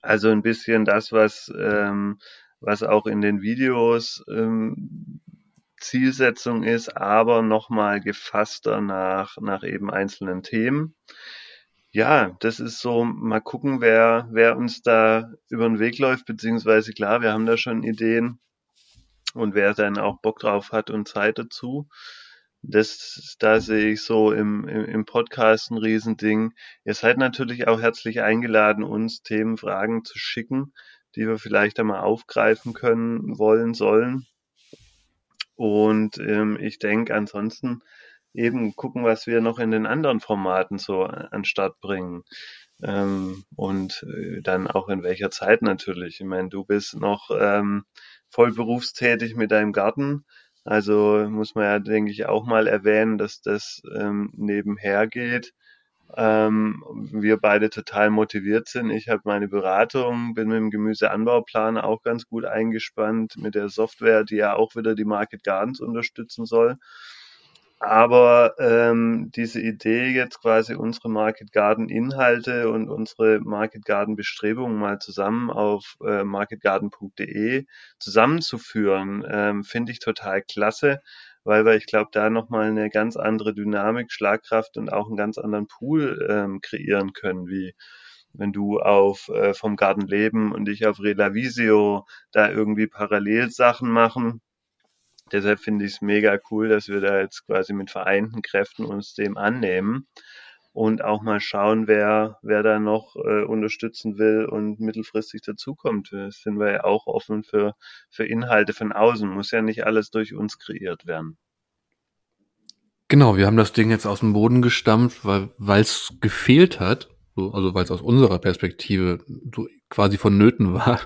Also ein bisschen das, was, ähm, was auch in den Videos ähm, Zielsetzung ist, aber nochmal gefasster nach, nach eben einzelnen Themen. Ja, das ist so, mal gucken, wer, wer uns da über den Weg läuft, beziehungsweise klar, wir haben da schon Ideen, und wer dann auch Bock drauf hat und Zeit dazu. Das, da sehe ich so im, im, im Podcast ein Riesending. Ihr seid natürlich auch herzlich eingeladen, uns Themen, Fragen zu schicken, die wir vielleicht einmal aufgreifen können, wollen, sollen. Und ähm, ich denke ansonsten eben gucken, was wir noch in den anderen Formaten so an Start bringen. Ähm, und äh, dann auch in welcher Zeit natürlich. Ich meine, du bist noch ähm, voll berufstätig mit deinem Garten. Also muss man ja, denke ich, auch mal erwähnen, dass das ähm, nebenher geht. Ähm, wir beide total motiviert sind. Ich habe meine Beratung, bin mit dem Gemüseanbauplan auch ganz gut eingespannt, mit der Software, die ja auch wieder die Market Gardens unterstützen soll. Aber ähm, diese Idee jetzt quasi unsere Market Garden Inhalte und unsere Market Garden Bestrebungen mal zusammen auf äh, marketgarden.de zusammenzuführen, ähm, finde ich total klasse, weil wir, ich glaube, da nochmal eine ganz andere Dynamik, Schlagkraft und auch einen ganz anderen Pool ähm, kreieren können, wie wenn du auf äh, vom Garten leben und ich auf Relavisio da irgendwie parallel Sachen machen Deshalb finde ich es mega cool, dass wir da jetzt quasi mit vereinten Kräften uns dem annehmen und auch mal schauen, wer, wer da noch äh, unterstützen will und mittelfristig dazukommt. Da sind wir ja auch offen für, für Inhalte von außen. Muss ja nicht alles durch uns kreiert werden. Genau, wir haben das Ding jetzt aus dem Boden gestampft, weil es gefehlt hat, so, also weil es aus unserer Perspektive so quasi vonnöten war,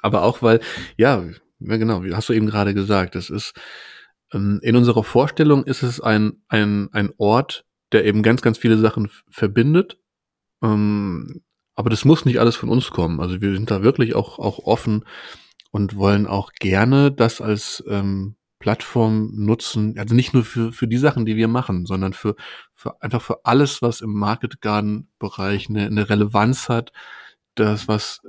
aber auch weil, ja, ja, genau, wie hast du eben gerade gesagt, das ist ähm, in unserer Vorstellung ist es ein, ein, ein Ort, der eben ganz, ganz viele Sachen verbindet. Ähm, aber das muss nicht alles von uns kommen. Also wir sind da wirklich auch, auch offen und wollen auch gerne das als ähm, Plattform nutzen, also nicht nur für, für die Sachen, die wir machen, sondern für, für einfach für alles, was im Market Garden Bereich eine, eine Relevanz hat, das, was äh,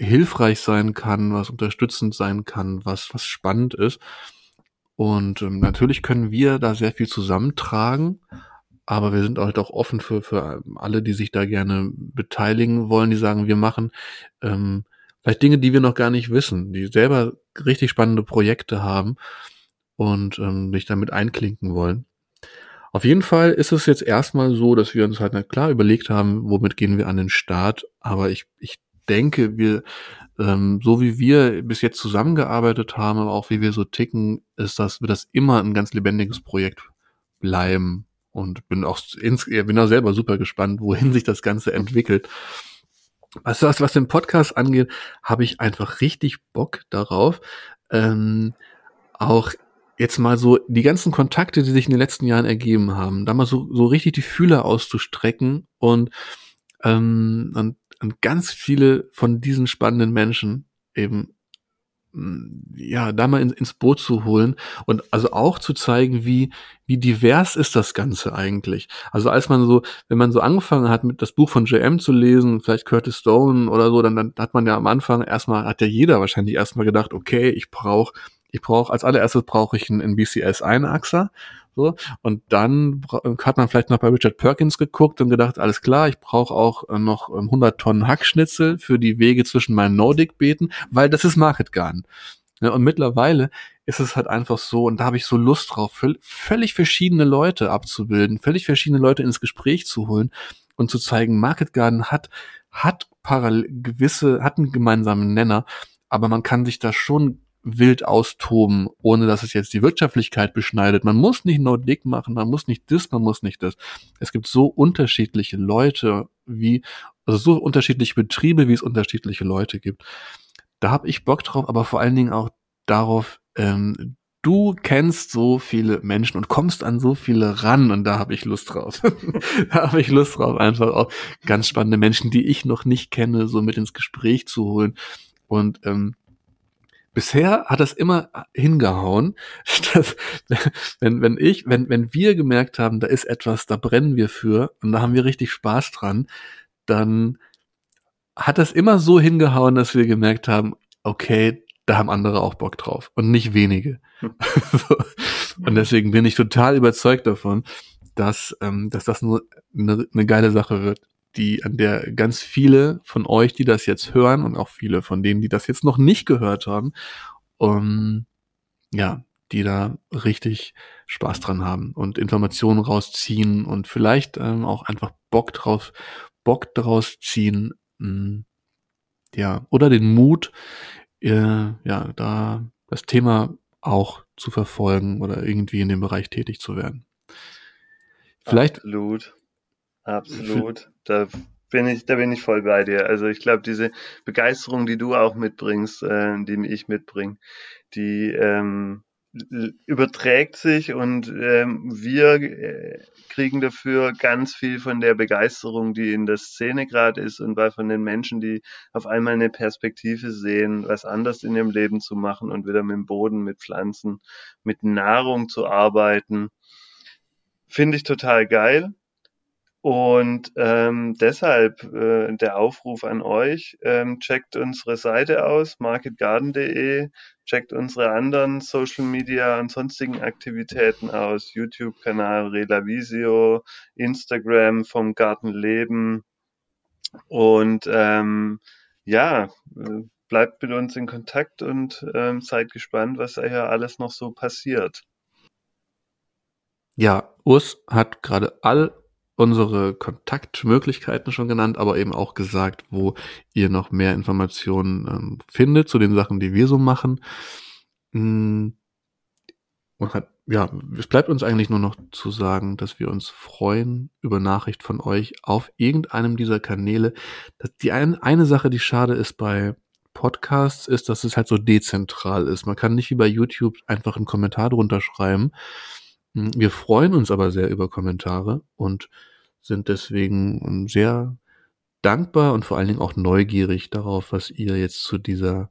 hilfreich sein kann, was unterstützend sein kann, was, was spannend ist. Und ähm, natürlich können wir da sehr viel zusammentragen, aber wir sind halt auch offen für, für alle, die sich da gerne beteiligen wollen, die sagen, wir machen ähm, vielleicht Dinge, die wir noch gar nicht wissen, die selber richtig spannende Projekte haben und ähm, sich damit einklinken wollen. Auf jeden Fall ist es jetzt erstmal so, dass wir uns halt na klar überlegt haben, womit gehen wir an den Start, aber ich, ich denke, wir ähm, so wie wir bis jetzt zusammengearbeitet haben, aber auch wie wir so ticken, ist das, wird das immer ein ganz lebendiges Projekt bleiben. Und bin auch ins, bin auch selber super gespannt, wohin sich das Ganze entwickelt. Also was, was den Podcast angeht, habe ich einfach richtig Bock darauf. Ähm, auch jetzt mal so die ganzen Kontakte, die sich in den letzten Jahren ergeben haben, da mal so, so richtig die Fühler auszustrecken und, ähm, und, und ganz viele von diesen spannenden Menschen eben ja, da mal in, ins Boot zu holen und also auch zu zeigen, wie, wie divers ist das Ganze eigentlich. Also als man so, wenn man so angefangen hat, mit das Buch von JM zu lesen, vielleicht Curtis Stone oder so, dann, dann hat man ja am Anfang erstmal, hat ja jeder wahrscheinlich erstmal gedacht, okay, ich brauche, ich brauche, als allererstes brauche ich einen, einen BCS-Einachser so, und dann hat man vielleicht noch bei Richard Perkins geguckt und gedacht, alles klar, ich brauche auch äh, noch 100 ähm, Tonnen Hackschnitzel für die Wege zwischen meinen Nordic-Beeten, weil das ist Market Garden. Ja, und mittlerweile ist es halt einfach so, und da habe ich so Lust drauf, völlig verschiedene Leute abzubilden, völlig verschiedene Leute ins Gespräch zu holen und zu zeigen, Market Garden hat, hat parallel gewisse, hat einen gemeinsamen Nenner, aber man kann sich da schon wild austoben, ohne dass es jetzt die Wirtschaftlichkeit beschneidet. Man muss nicht no dick machen, man muss nicht das, man muss nicht das. Es gibt so unterschiedliche Leute wie, also so unterschiedliche Betriebe, wie es unterschiedliche Leute gibt. Da habe ich Bock drauf, aber vor allen Dingen auch darauf, ähm, du kennst so viele Menschen und kommst an so viele ran und da habe ich Lust drauf. da habe ich Lust drauf, einfach auch ganz spannende Menschen, die ich noch nicht kenne, so mit ins Gespräch zu holen. Und ähm, bisher hat das immer hingehauen, dass, wenn, wenn ich, wenn, wenn wir gemerkt haben, da ist etwas, da brennen wir für und da haben wir richtig Spaß dran, dann hat das immer so hingehauen, dass wir gemerkt haben, okay, da haben andere auch Bock drauf und nicht wenige. Hm. und deswegen bin ich total überzeugt davon, dass, ähm, dass das nur eine, eine geile Sache wird die, an der ganz viele von euch, die das jetzt hören und auch viele von denen, die das jetzt noch nicht gehört haben, um, ja, die da richtig Spaß dran haben und Informationen rausziehen und vielleicht ähm, auch einfach Bock drauf, Bock draus ziehen, mh, hm, ja, oder den Mut, äh, ja, da das Thema auch zu verfolgen oder irgendwie in dem Bereich tätig zu werden. Vielleicht. Absolut. Absolut. Da bin ich, da bin ich voll bei dir. Also ich glaube, diese Begeisterung, die du auch mitbringst, äh, die ich mitbringe, die ähm, überträgt sich und ähm, wir äh, kriegen dafür ganz viel von der Begeisterung, die in der Szene gerade ist und bei von den Menschen, die auf einmal eine Perspektive sehen, was anders in ihrem Leben zu machen und wieder mit dem Boden, mit Pflanzen, mit Nahrung zu arbeiten. Finde ich total geil. Und ähm, deshalb äh, der Aufruf an euch, ähm, checkt unsere Seite aus, marketgarden.de, checkt unsere anderen Social Media und sonstigen Aktivitäten aus, YouTube-Kanal Relavisio, Instagram vom Gartenleben und ähm, ja, äh, bleibt mit uns in Kontakt und ähm, seid gespannt, was da hier alles noch so passiert. Ja, Urs hat gerade all unsere Kontaktmöglichkeiten schon genannt, aber eben auch gesagt, wo ihr noch mehr Informationen ähm, findet zu den Sachen, die wir so machen. Mm. Und hat, ja, es bleibt uns eigentlich nur noch zu sagen, dass wir uns freuen über Nachricht von euch auf irgendeinem dieser Kanäle. Die ein, eine Sache, die schade ist bei Podcasts, ist, dass es halt so dezentral ist. Man kann nicht wie bei YouTube einfach einen Kommentar drunter schreiben. Mm, wir freuen uns aber sehr über Kommentare und sind deswegen ähm, sehr dankbar und vor allen Dingen auch neugierig darauf, was ihr jetzt zu dieser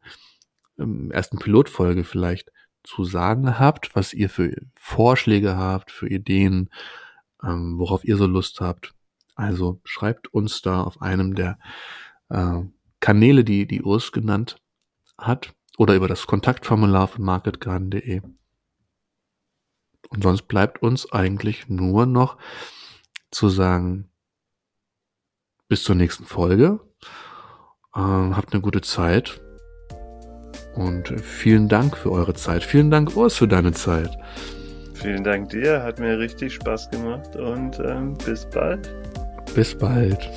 ähm, ersten Pilotfolge vielleicht zu sagen habt, was ihr für Vorschläge habt, für Ideen, ähm, worauf ihr so Lust habt. Also schreibt uns da auf einem der äh, Kanäle, die die Urs genannt hat, oder über das Kontaktformular von marketgarden.de. Und sonst bleibt uns eigentlich nur noch zu sagen, bis zur nächsten Folge. Ähm, habt eine gute Zeit. Und vielen Dank für eure Zeit. Vielen Dank, Urs, für deine Zeit. Vielen Dank dir. Hat mir richtig Spaß gemacht und ähm, bis bald. Bis bald.